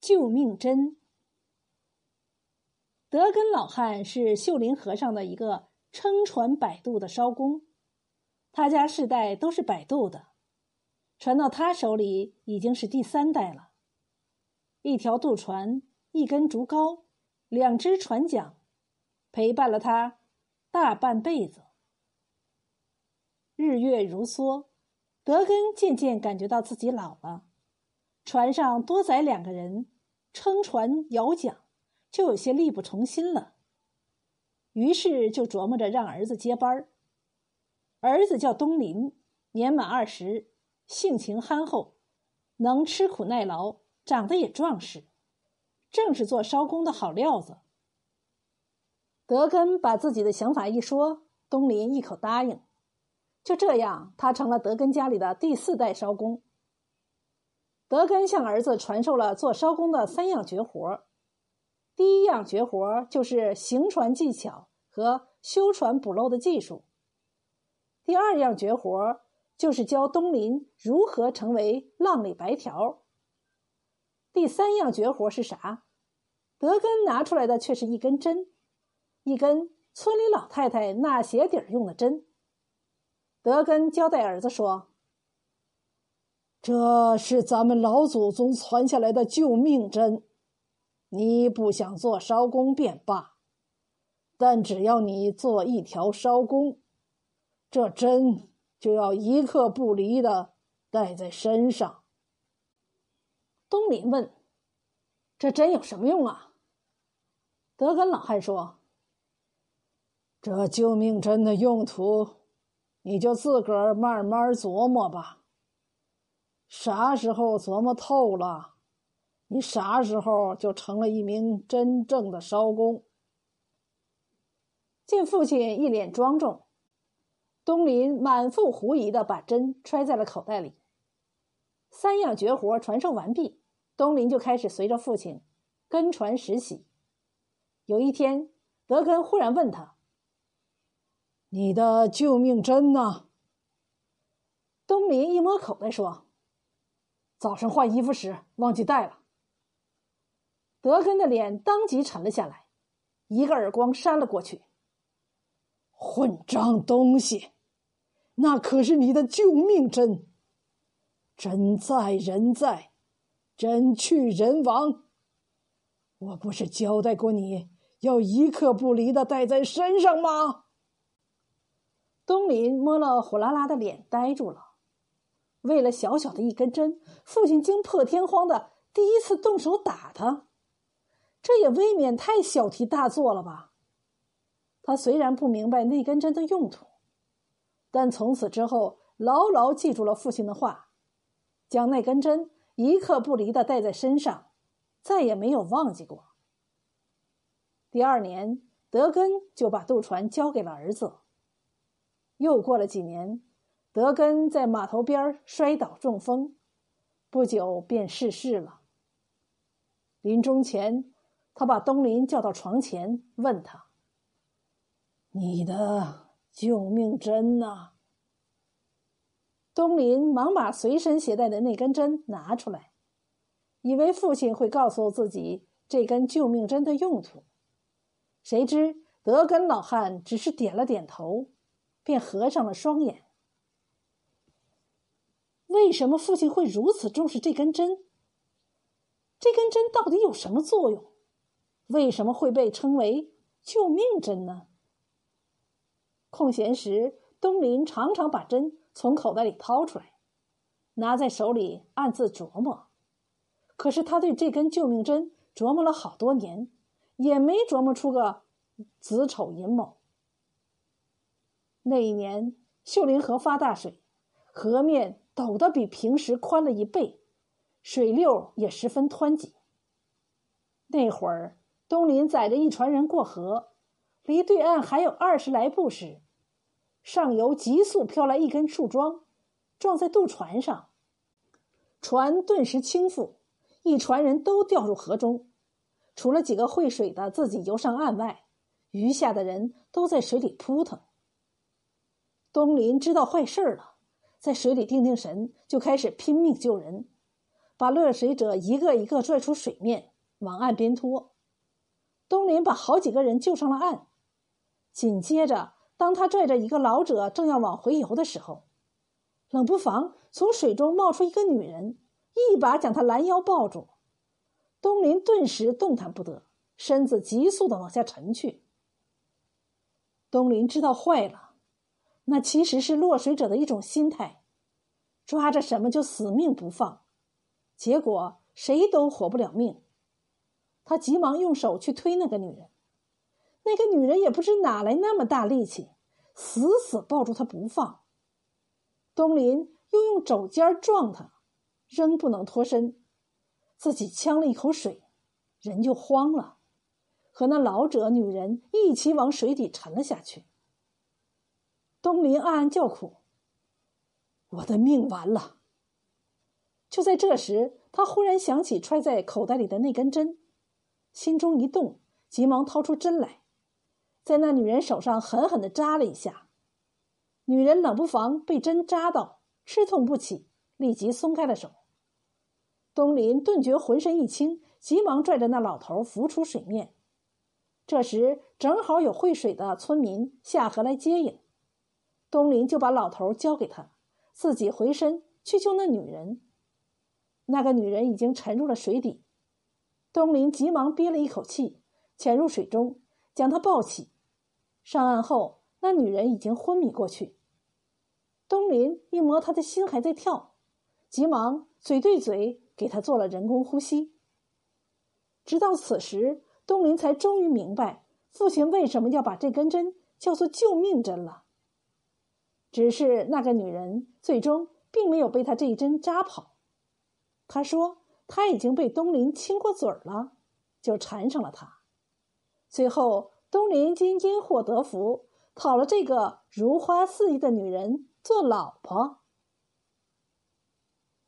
救命针。德根老汉是秀林河上的一个撑船摆渡的艄工，他家世代都是摆渡的，传到他手里已经是第三代了。一条渡船，一根竹篙，两只船桨，陪伴了他大半辈子。日月如梭，德根渐渐感觉到自己老了。船上多载两个人，撑船摇桨，就有些力不从心了。于是就琢磨着让儿子接班儿儿子叫东林，年满二十，性情憨厚，能吃苦耐劳，长得也壮实，正是做艄工的好料子。德根把自己的想法一说，东林一口答应。就这样，他成了德根家里的第四代艄工。德根向儿子传授了做艄工的三样绝活第一样绝活就是行船技巧和修船补漏的技术。第二样绝活就是教东林如何成为浪里白条。第三样绝活是啥？德根拿出来的却是一根针，一根村里老太太纳鞋底用的针。德根交代儿子说。这是咱们老祖宗传下来的救命针，你不想做艄工便罢，但只要你做一条艄工，这针就要一刻不离的带在身上。东林问：“这针有什么用啊？”德根老汉说：“这救命针的用途，你就自个儿慢慢琢磨吧。”啥时候琢磨透了，你啥时候就成了一名真正的艄工。见父亲一脸庄重，东林满腹狐疑的把针揣在了口袋里。三样绝活传授完毕，东林就开始随着父亲跟船实习。有一天，德根忽然问他：“你的救命针呢？”东林一摸口袋说。早上换衣服时忘记带了。德根的脸当即沉了下来，一个耳光扇了过去。混账东西，那可是你的救命针！针在人在，针去人亡。我不是交代过你要一刻不离的带在身上吗？东林摸了火辣辣的脸，呆住了。为了小小的一根针，父亲惊破天荒的第一次动手打他，这也未免太小题大做了吧？他虽然不明白那根针的用途，但从此之后牢牢记住了父亲的话，将那根针一刻不离的带在身上，再也没有忘记过。第二年，德根就把渡船交给了儿子。又过了几年。德根在码头边摔倒中风，不久便逝世了。临终前，他把东林叫到床前，问他：“你的救命针呢？”东林忙把随身携带的那根针拿出来，以为父亲会告诉自己这根救命针的用途。谁知德根老汉只是点了点头，便合上了双眼。为什么父亲会如此重视这根针？这根针到底有什么作用？为什么会被称为救命针呢？空闲时，东林常常把针从口袋里掏出来，拿在手里暗自琢磨。可是他对这根救命针琢磨了好多年，也没琢磨出个子丑寅卯。那一年，秀林河发大水，河面。陡的比平时宽了一倍，水流也十分湍急。那会儿，东林载着一船人过河，离对岸还有二十来步时，上游急速飘来一根树桩，撞在渡船上，船顿时倾覆，一船人都掉入河中。除了几个会水的自己游上岸外，余下的人都在水里扑腾。东林知道坏事了。在水里定定神，就开始拼命救人，把落水者一个一个拽出水面，往岸边拖。东林把好几个人救上了岸。紧接着，当他拽着一个老者正要往回游的时候，冷不防从水中冒出一个女人，一把将他拦腰抱住。东林顿时动弹不得，身子急速的往下沉去。东林知道坏了，那其实是落水者的一种心态，抓着什么就死命不放，结果谁都活不了命。他急忙用手去推那个女人，那个女人也不知哪来那么大力气，死死抱住他不放。东林又用肘尖撞他，仍不能脱身。自己呛了一口水，人就慌了，和那老者女人一起往水底沉了下去。东林暗暗叫苦：“我的命完了。”就在这时，他忽然想起揣在口袋里的那根针，心中一动，急忙掏出针来，在那女人手上狠狠的扎了一下。女人冷不防被针扎到，吃痛不起，立即松开了手。东林顿觉浑身一轻，急忙拽着那老头浮出水面。这时正好有会水的村民下河来接应，东林就把老头交给他，自己回身去救那女人。那个女人已经沉入了水底，东林急忙憋了一口气，潜入水中将她抱起。上岸后，那女人已经昏迷过去。东林一摸她的心还在跳，急忙嘴对嘴。给他做了人工呼吸。直到此时，东林才终于明白父亲为什么要把这根针叫做救命针了。只是那个女人最终并没有被他这一针扎跑。他说他已经被东林亲过嘴了，就缠上了他。最后，东林因祸得福，讨了这个如花似玉的女人做老婆。